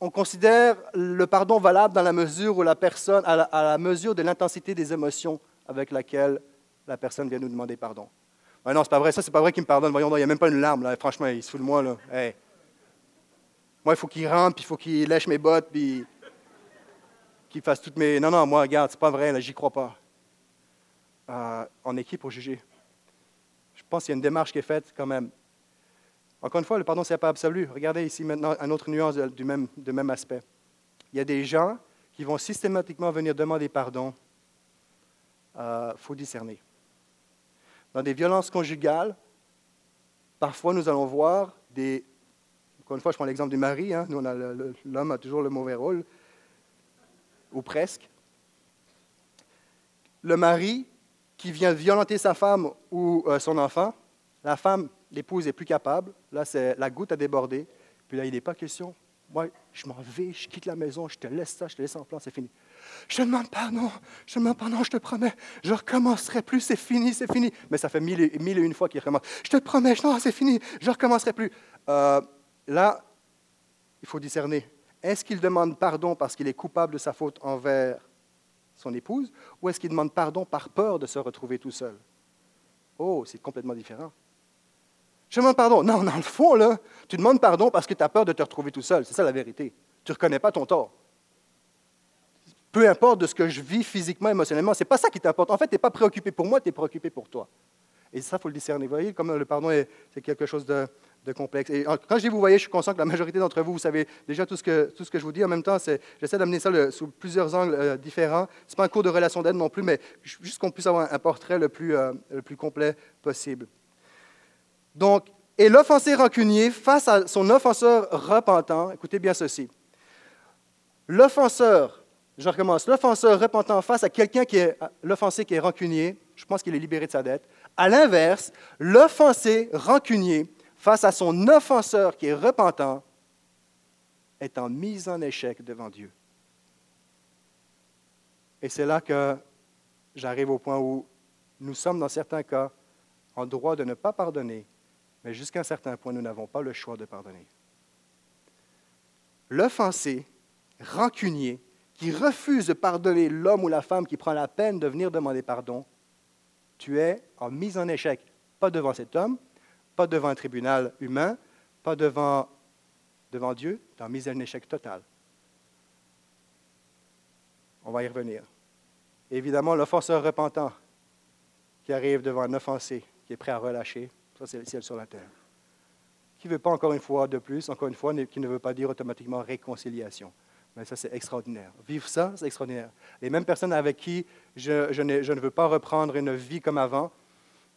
on considère le pardon valable dans la mesure où la personne, à la, mesure de l'intensité des émotions avec laquelle la personne vient nous demander pardon. Non, non, c'est pas vrai, ça, c'est pas vrai qu'il me pardonne. Voyons, il n'y a même pas une larme, là. Franchement, il se fout de moi, là. Moi, il faut qu'il rentre, puis il faut qu'il lèche mes bottes, puis qu'il fasse toutes mes. Non, non, moi, regarde, c'est pas vrai, là, j'y crois pas. Euh, on est qui pour juger? Je pense qu'il y a une démarche qui est faite quand même. Encore une fois, le pardon, ce n'est pas absolu. Regardez ici maintenant une autre nuance du même, aspect. Il y a des gens qui vont systématiquement venir demander pardon. Il euh, faut discerner. Dans des violences conjugales, parfois nous allons voir des. Encore une fois, je prends l'exemple du mari. Hein. L'homme a toujours le mauvais rôle ou presque. Le mari qui vient violenter sa femme ou euh, son enfant, la femme, l'épouse est plus capable. Là, c'est la goutte a débordé. Puis là, il n'est pas question. Moi, je m'en vais, je quitte la maison, je te laisse ça, je te laisse en plan, c'est fini. Je te demande pardon, je te demande pardon, je te promets, je recommencerai plus, c'est fini, c'est fini. Mais ça fait mille et, mille une fois qu'il recommence. Je te promets, non, c'est fini, je recommencerai plus. Euh, là, il faut discerner. Est-ce qu'il demande pardon parce qu'il est coupable de sa faute envers son épouse, ou est-ce qu'il demande pardon par peur de se retrouver tout seul? Oh, c'est complètement différent. Je demande pardon. Non, dans le fond, là, tu demandes pardon parce que tu as peur de te retrouver tout seul. C'est ça la vérité. Tu ne reconnais pas ton tort. Peu importe de ce que je vis physiquement, émotionnellement, ce n'est pas ça qui t'importe. En fait, tu n'es pas préoccupé pour moi, tu es préoccupé pour toi. Et ça, il faut le discerner. Vous voyez, comme le pardon, c'est quelque chose de, complexe. Et quand je dis vous voyez, je suis conscient que la majorité d'entre vous, vous savez déjà tout ce que, tout ce que je vous dis. En même temps, j'essaie d'amener ça sous plusieurs angles euh, différents. Ce n'est pas un cours de relation d'aide non plus, mais juste qu'on puisse avoir un, portrait le plus, euh, le plus complet possible. Donc, et l'offensé rancunier face à son offenseur repentant, écoutez bien ceci. L'offenseur, je recommence, l'offenseur repentant face à quelqu'un qui est l'offensé qui est rancunier, je pense qu'il est libéré de sa dette. À l'inverse, l'offensé rancunier face à son offenseur qui est repentant, est en mise en échec devant Dieu. Et c'est là que j'arrive au point où nous sommes, dans certains cas, en droit de ne pas pardonner, mais jusqu'à un certain point, nous n'avons pas le choix de pardonner. L'offensé, rancunier, qui refuse de pardonner l'homme ou la femme qui prend la peine de venir demander pardon, tu es en mise en échec, pas devant cet homme, pas devant un tribunal humain, pas devant, devant Dieu, tu es en mise en échec total. On va y revenir. évidemment, l'offenseur repentant qui arrive devant un offensé qui est prêt à relâcher, ça c'est le ciel sur la terre. Qui ne veut pas encore une fois de plus, encore une fois, qui ne veut pas dire automatiquement réconciliation. Mais ça, c'est extraordinaire. Vivre ça, c'est extraordinaire. Les mêmes personnes avec qui je, ne, veux pas reprendre une vie comme avant,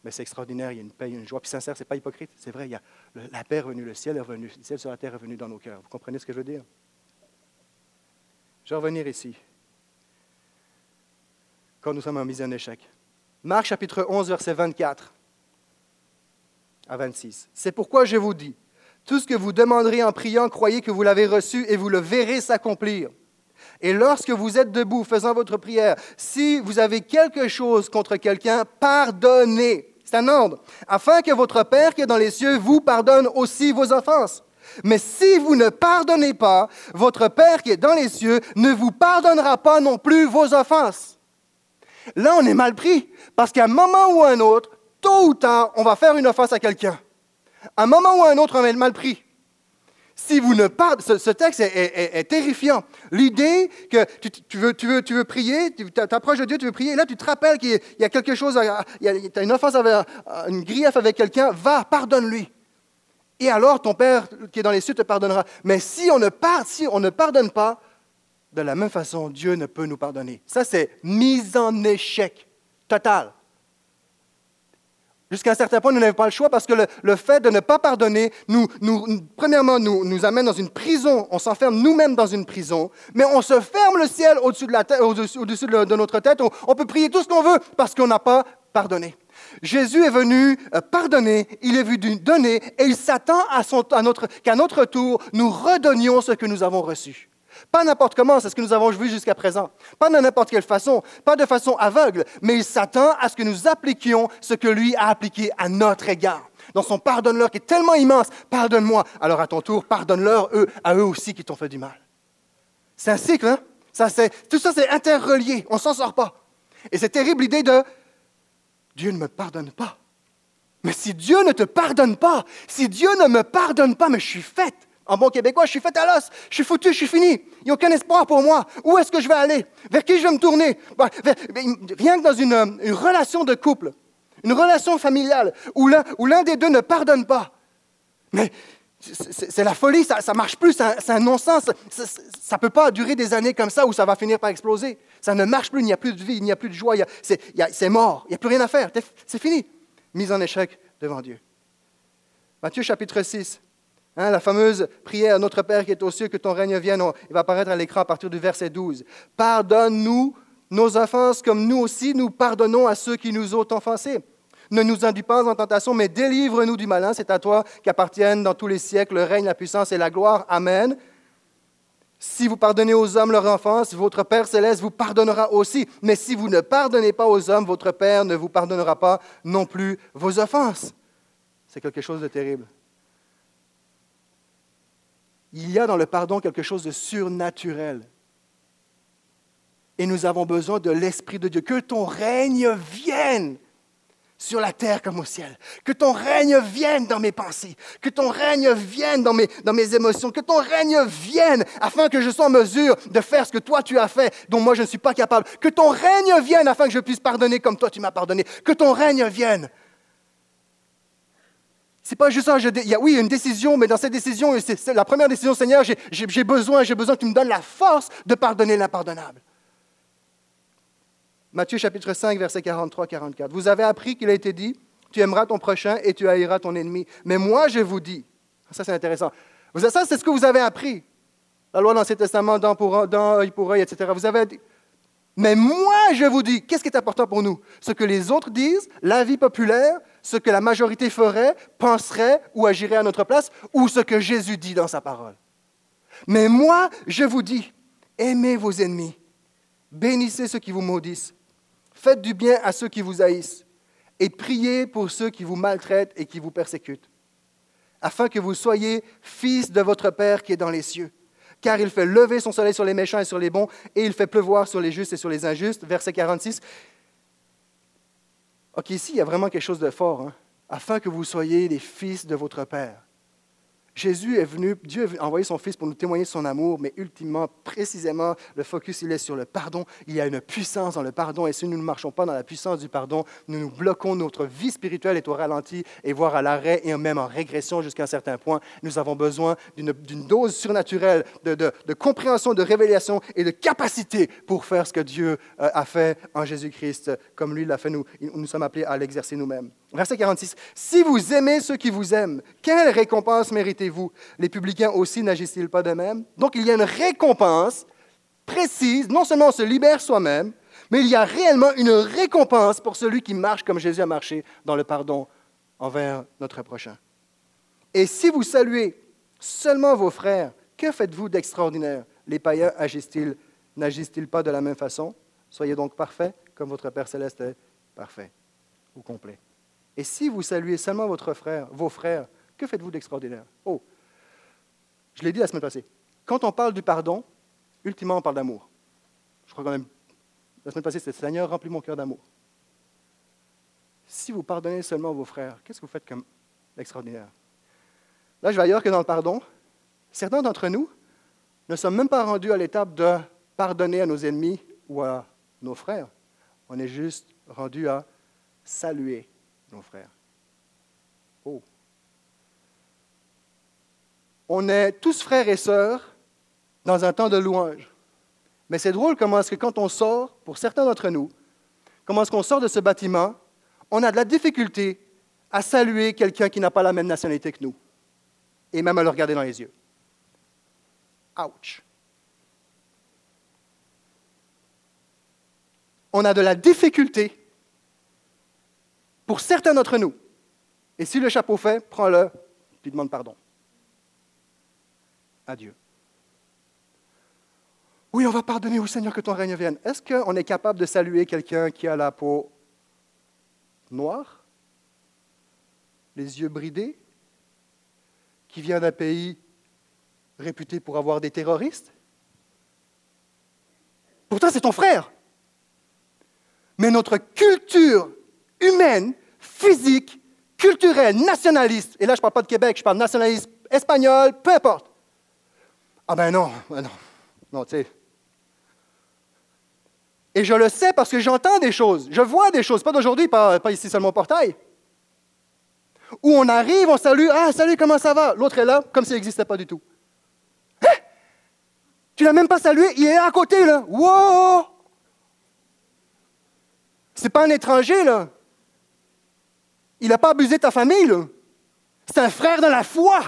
mais c'est extraordinaire. Il y a une paix, une joie. Puis sincère, ce n'est pas hypocrite. C'est vrai, il y a, la paix est revenue, le ciel est revenu, le ciel sur la terre est revenu dans nos cœurs. Vous comprenez ce que je veux dire? Je vais revenir ici. Quand nous sommes en mise en échec. Marc chapitre 11, verset 24 à 26. C'est pourquoi je vous dis, tout ce que vous demanderez en priant, croyez que vous l'avez reçu et vous le verrez s'accomplir. Et lorsque vous êtes debout faisant votre prière, si vous avez quelque chose contre quelqu'un, pardonnez. C'est un ordre. Afin que votre Père qui est dans les cieux vous pardonne aussi vos offenses. Mais si vous ne pardonnez pas, votre Père qui est dans les cieux ne vous pardonnera pas non plus vos offenses. Là, on est mal pris, parce qu'à un moment ou à un autre, tôt ou tard, on va faire une offense à quelqu'un. Un moment ou un autre, on va être mal pris. Si vous ne parlez, ce, texte est, terrifiant. L'idée que tu, veux, tu, veux, tu veux prier, tu t'approches de Dieu, tu veux prier, et là tu te rappelles qu'il y a quelque chose, il y a, une offense, avec, une grief avec quelqu'un, va, pardonne-lui. Et alors ton Père qui est dans les cieux te pardonnera. Mais si on ne, si on ne pardonne pas, de la même façon, Dieu ne peut nous pardonner. Ça, c'est mise en échec total. Jusqu'à un certain point, nous n'avons pas le choix parce que le, fait de ne pas pardonner, nous, premièrement, nous, nous amène dans une prison. On s'enferme nous-mêmes dans une prison, mais on se ferme le ciel au-dessus, de, notre tête. On, peut prier tout ce qu'on veut parce qu'on n'a pas pardonné. Jésus est venu euh, pardonner, il est venu donner, et il s'attend à, à notre, qu'à notre tour, nous redonnions ce que nous avons reçu. Pas n'importe comment, c'est ce que nous avons vu jusqu'à présent. Pas de n'importe quelle façon, pas de façon aveugle, mais il s'attend à ce que nous appliquions ce que lui a appliqué à notre égard. Dans son pardonne-leur qui est tellement immense, pardonne-moi. Alors à ton tour, pardonne-leur eux, à eux aussi qui t'ont fait du mal. C'est un cycle, hein? Tout ça, c'est interrelié. On ne s'en sort pas. Et c'est terrible l'idée de Dieu ne me pardonne pas. Mais si Dieu ne te pardonne pas, si Dieu ne me pardonne pas, mais je suis faite. En bon québécois, je suis fait à l'os, je suis foutu, je suis fini. Il n'y a aucun espoir pour moi. Où est-ce que je vais aller? Vers qui je vais me tourner? Rien que dans une, relation de couple, une relation familiale, où l'un des deux ne pardonne pas. Mais c'est la folie, ça ne marche plus, c'est un, non-sens. Ça ne peut pas durer des années comme ça où ça va finir par exploser. Ça ne marche plus, il n'y a plus de vie, il n'y a plus de joie, c'est mort, il n'y a plus rien à faire, c'est fini. Mise en échec devant Dieu. Matthieu chapitre 6. Hein, la fameuse prière Notre Père qui est aux cieux, que ton règne vienne, il va apparaître à l'écran à partir du verset 12. Pardonne-nous nos offenses comme nous aussi nous pardonnons à ceux qui nous ont offensés. Ne nous induis pas en tentation, mais délivre-nous du malin. C'est à toi qu'appartiennent dans tous les siècles le règne, la puissance et la gloire. Amen. Si vous pardonnez aux hommes leur offense, votre Père céleste vous pardonnera aussi. Mais si vous ne pardonnez pas aux hommes, votre Père ne vous pardonnera pas non plus vos offenses. C'est quelque chose de terrible il y a dans le pardon quelque chose de surnaturel. Et nous avons besoin de l'Esprit de Dieu. Que ton règne vienne sur la terre comme au ciel. Que ton règne vienne dans mes pensées. Que ton règne vienne dans mes, dans mes émotions. Que ton règne vienne afin que je sois en mesure de faire ce que toi tu as fait, dont moi je ne suis pas capable. Que ton règne vienne afin que je puisse pardonner comme toi tu m'as pardonné. Que ton règne vienne c'est pas juste ça. il y a, oui, une décision, mais dans cette décision, la première décision, Seigneur, j'ai besoin, j'ai besoin que tu me donnes la force de pardonner l'impardonnable. Matthieu chapitre 5, verset 43-44. Vous avez appris qu'il a été dit, tu aimeras ton prochain et tu haïras ton ennemi. Mais moi, je vous dis, ça c'est intéressant, ça c'est ce que vous avez appris. La loi dans l'Ancien Testament, dans pour dans pour œil, etc. Vous avez dit, mais moi, je vous dis, qu'est-ce qui est important pour nous? Ce que les autres disent, la vie populaire, ce que la majorité ferait, penserait ou agirait à notre place, ou ce que Jésus dit dans sa parole. Mais moi, je vous dis, aimez vos ennemis, Bénissez ceux qui vous maudissent. Faites du bien à ceux qui vous haïssent. Et priez pour ceux qui vous maltraitent et qui vous persécutent. Afin que vous soyez fils de votre Père qui est dans les cieux. Car il fait lever son soleil sur les méchants et sur les bons, et il fait pleuvoir sur les justes et sur les injustes. Verset 46. OK, ici, il y a vraiment quelque chose de fort. Hein? Afin que vous soyez les fils de votre Père. Jésus est venu, Dieu a envoyé son Fils pour nous témoigner son amour, mais ultimement, précisément, le focus, il est sur le pardon. Il y a une puissance dans le pardon, et si nous ne marchons pas dans la puissance du pardon, nous nous bloquons, notre vie spirituelle est au ralenti, et voire à l'arrêt, et même en régression jusqu'à un certain point. Nous avons besoin d'une dose surnaturelle de, de, compréhension, de révélation et de capacité pour faire ce que Dieu euh, a fait en Jésus-Christ, comme lui l'a fait, nous, nous sommes appelés à l'exercer nous-mêmes. Verset 46. Si vous aimez ceux qui vous aiment, quelle récompense méritez-vous? Les publicains aussi n'agissent-ils pas de même? Donc il y a une récompense précise. Non seulement on se libère soi-même, mais il y a réellement une récompense pour celui qui marche comme Jésus a marché dans le pardon envers notre prochain. Et si vous saluez seulement vos frères, que faites-vous d'extraordinaire? Les païens agissent-ils, n'agissent-ils pas de la même façon? Soyez donc parfaits comme votre Père céleste est parfait ou complet. Et si vous saluez seulement votre frère, vos frères, que faites-vous d'extraordinaire? Oh, je l'ai dit la semaine passée. Quand on parle du pardon, ultimement, on parle d'amour. Je crois quand même, la semaine passée, c'était Seigneur, remplis mon cœur d'amour. Si vous pardonnez seulement vos frères, qu'est-ce que vous faites comme extraordinaire? Là, je vais ailleurs que dans le pardon. Certains d'entre nous ne sommes même pas rendus à l'étape de pardonner à nos ennemis ou à nos frères. On est juste rendus à saluer nos frères. Oh. On est tous frères et sœurs dans un temps de louange. Mais c'est drôle comment est-ce que quand on sort, pour certains d'entre nous, comment est-ce qu'on sort de ce bâtiment, on a de la difficulté à saluer quelqu'un qui n'a pas la même nationalité que nous, et même à le regarder dans les yeux. Ouch. On a de la difficulté pour certains d'entre nous. Et si le chapeau fait, prends-le, puis demande pardon. Adieu. Oui, on va pardonner au Seigneur que ton règne vienne. Est-ce qu'on est capable de saluer quelqu'un qui a la peau noire, les yeux bridés, qui vient d'un pays réputé pour avoir des terroristes? Pourtant, c'est ton frère. Mais notre culture humaine, physique, culturelle, nationaliste. Et là, je ne parle pas de Québec, je parle nationaliste espagnol, peu importe. Ah ben non, ben non, non, tu sais. Et je le sais parce que j'entends des choses, je vois des choses, pas d'aujourd'hui, pas, ici seulement au portail. Où on arrive, on salue, ah salut, comment ça va? L'autre est là, comme s'il n'existait pas du tout. Hein? Tu l'as même pas salué, il est à côté, là. Wow! C'est pas un étranger, là. Il n'a pas abusé ta famille, C'est un frère dans la foi,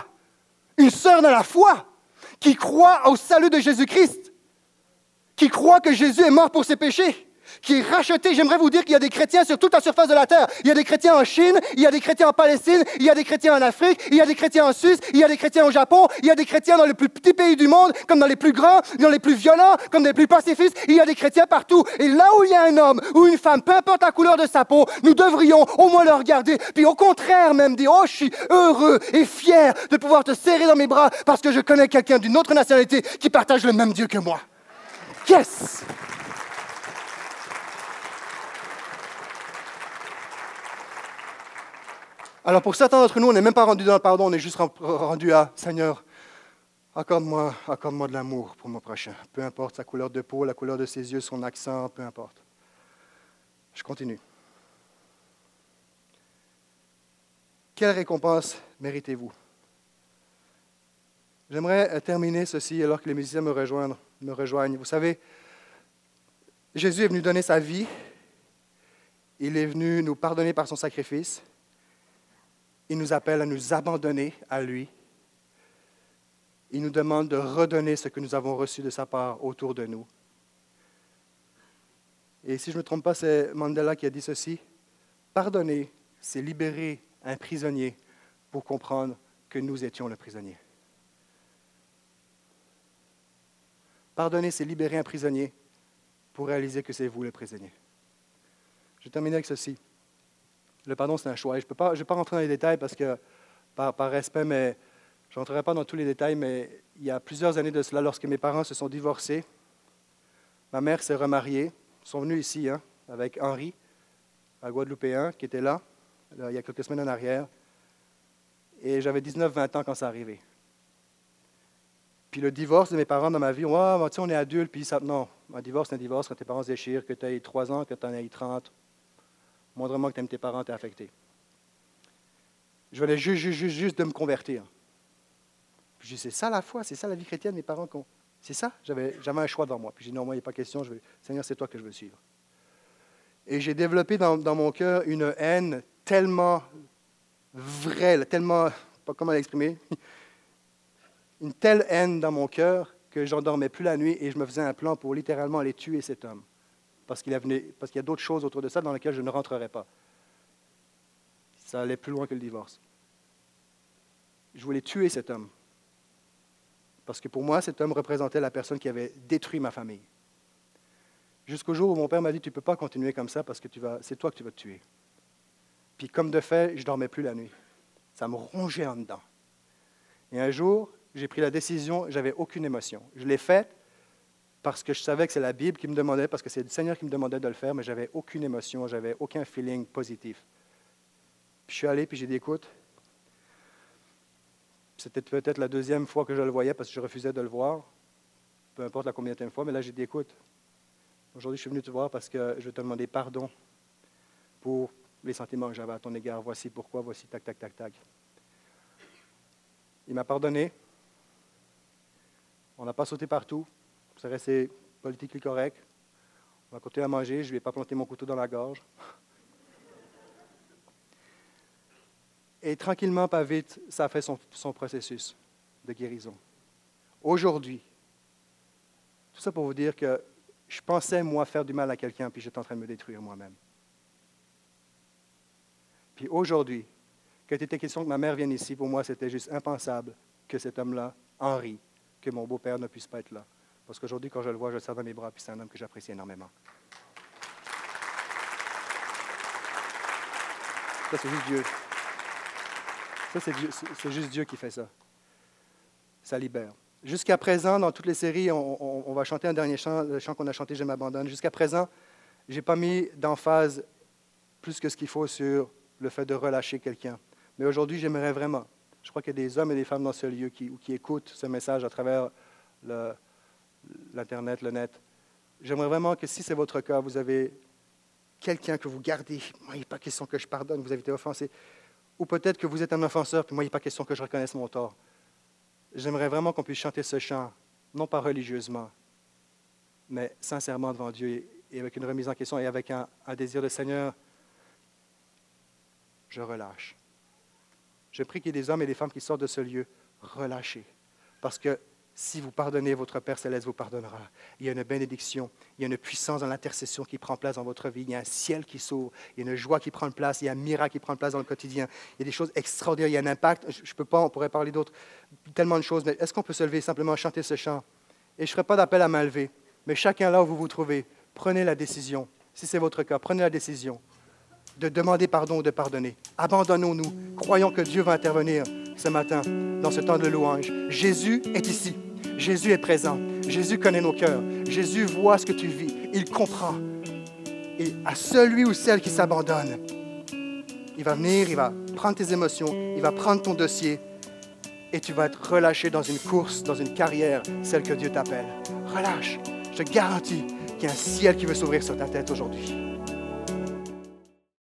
une sœur dans la foi, qui croit au salut de Jésus-Christ, qui croit que Jésus est mort pour ses péchés qui est racheté. J'aimerais vous dire qu'il y a des chrétiens sur toute la surface de la terre. Il y a des chrétiens en Chine, il y a des chrétiens en Palestine, il y a des chrétiens en Afrique, il y a des chrétiens en Suisse, il y a des chrétiens au Japon, il y a des chrétiens dans les plus petits pays du monde, comme dans les plus grands, dans les plus violents, comme dans les plus pacifistes. Il y a des chrétiens partout. Et là où il y a un homme ou une femme, peu importe la couleur de sa peau, nous devrions au moins le regarder. Puis au contraire même dire, oh, je suis heureux et fier de pouvoir te serrer dans mes bras parce que je connais quelqu'un d'une autre nationalité qui partage le même Dieu que moi. Yes! Alors pour certains d'entre nous, on n'est même pas rendu dans le pardon, on est juste rendu à Seigneur, accorde-moi, accorde-moi de l'amour pour mon prochain. Peu importe sa couleur de peau, la couleur de ses yeux, son accent, peu importe. Je continue. Quelle récompense méritez-vous? J'aimerais euh, terminer ceci alors que les musiciens me rejoignent. Me rejoignent. Vous savez, Jésus est venu donner sa vie. Il est venu nous pardonner par son sacrifice. Il nous appelle à nous abandonner à lui. Il nous demande de redonner ce que nous avons reçu de sa part autour de nous. Et si je ne me trompe pas, c'est Mandela qui a dit ceci. Pardonner, c'est libérer un prisonnier pour comprendre que nous étions le prisonnier. Pardonner, c'est libérer un prisonnier pour réaliser que c'est vous le prisonnier. Je vais terminer avec ceci. Le pardon, c'est un choix. je ne vais pas rentrer dans les détails parce que, par, respect, mais je rentrerai pas dans tous les détails, mais il y a plusieurs années de cela, lorsque mes parents se sont divorcés, ma mère s'est remariée. Ils sont venus ici hein, avec Henri, un Guadeloupéen, qui était là, il y a quelques semaines en arrière. Et j'avais 19-20 ans quand ça arrivé. Puis le divorce de mes parents dans ma vie, ouais, on est adulte, puis ça. Non, un divorce, c'est un divorce quand tes parents se déchirent, que tu aies 3 ans, que tu en aies 30. Moindrement que tu tes parents, tu es affecté. Je voulais juste, juste, juste, de me convertir. Puis j'ai dit, c'est ça la foi, c'est ça la vie chrétienne, mes parents. C'est ça, j'avais, j'avais un choix devant moi. Puis j'ai dit, non, moi, il n'y a pas question, Seigneur, c'est toi que je veux suivre. Et j'ai développé dans, mon cœur une haine tellement vraie, tellement, pas comment l'exprimer, une telle haine dans mon cœur que je n'endormais plus la nuit et je me faisais un plan pour littéralement aller tuer cet homme. Parce qu'il, y a d'autres choses autour de ça dans lesquelles je ne rentrerai pas. Ça allait plus loin que le divorce. Je voulais tuer cet homme. Parce que pour moi, cet homme représentait la personne qui avait détruit ma famille. Jusqu'au jour où mon père m'a dit, tu ne peux pas continuer comme ça parce que c'est toi que tu vas te tuer. Puis comme de fait, je ne dormais plus la nuit. Ça me rongeait en dedans. Et un jour, j'ai pris la décision, j'avais aucune émotion. Je l'ai faite parce que je savais que c'est la Bible qui me demandait, parce que c'est le Seigneur qui me demandait de le faire, mais j'avais aucune émotion, j'avais aucun feeling positif. Je suis allé, puis j'ai dit, écoute, c'était peut-être la deuxième fois que je le voyais parce que je refusais de le voir, peu importe la combien de fois, mais là j'ai dit, écoute, aujourd'hui je suis venu te voir parce que je vais te demander pardon pour les sentiments que j'avais à ton égard. Voici pourquoi, voici tac, tac, tac, tac. Il m'a pardonné, on n'a pas sauté partout. C'est resté politiquement correct. On a continué à manger. Je ne lui ai pas planté mon couteau dans la gorge. Et tranquillement, pas vite, ça a fait son, son processus de guérison. Aujourd'hui, tout ça pour vous dire que je pensais, moi, faire du mal à quelqu'un, puis j'étais en train de me détruire moi-même. Puis aujourd'hui, quand il était question que ma mère vienne ici, pour moi, c'était juste impensable que cet homme-là, Henri, que mon beau-père ne puisse pas être là. Parce qu'aujourd'hui, quand je le vois, je le sers dans mes bras, puis c'est un homme que j'apprécie énormément. Ça, c'est juste Dieu. Ça, c'est juste Dieu qui fait ça. Ça libère. Jusqu'à présent, dans toutes les séries, on, va chanter un dernier chant, le chant qu'on a chanté, Je m'abandonne. Jusqu'à présent, je n'ai pas mis d'emphase plus que ce qu'il faut sur le fait de relâcher quelqu'un. Mais aujourd'hui, j'aimerais vraiment je crois qu'il y a des hommes et des femmes dans ce lieu qui, qui écoutent ce message à travers l'Internet, le, net. J'aimerais vraiment que si c'est votre cas, vous avez quelqu'un que vous gardez. Moi, il n'est pas question que je pardonne, vous avez été offensé. Ou peut-être que vous êtes un offenseur, puis moi, il n'est pas question que je reconnaisse mon tort. J'aimerais vraiment qu'on puisse chanter ce chant, non pas religieusement, mais sincèrement devant Dieu et avec une remise en question et avec un, un désir de Seigneur, je relâche. Je prie qu'il y ait des hommes et des femmes qui sortent de ce lieu relâchés. Parce que si vous pardonnez, votre Père céleste vous pardonnera. Il y a une bénédiction, il y a une puissance dans l'intercession qui prend place dans votre vie. Il y a un ciel qui s'ouvre, il y a une joie qui prend place, il y a un miracle qui prend place dans le quotidien. Il y a des choses extraordinaires, il y a un impact. Je ne peux pas, on pourrait parler d'autres, tellement de choses, est-ce qu'on peut se lever simplement chanter ce chant? Et je ne ferai pas d'appel à main levée, mais chacun là où vous vous trouvez, prenez la décision. Si c'est votre cas, prenez la décision de demander pardon ou de pardonner. Abandonnons-nous. Croyons que Dieu va intervenir ce matin dans ce temps de louange. Jésus est ici. Jésus est présent. Jésus connaît nos cœurs. Jésus voit ce que tu vis. Il comprend. Et à celui ou celle qui s'abandonne, il va venir, il va prendre tes émotions, il va prendre ton dossier et tu vas être relâché dans une course, dans une carrière, celle que Dieu t'appelle. Relâche. Je te garantis qu'il y a un ciel qui veut s'ouvrir sur ta tête aujourd'hui.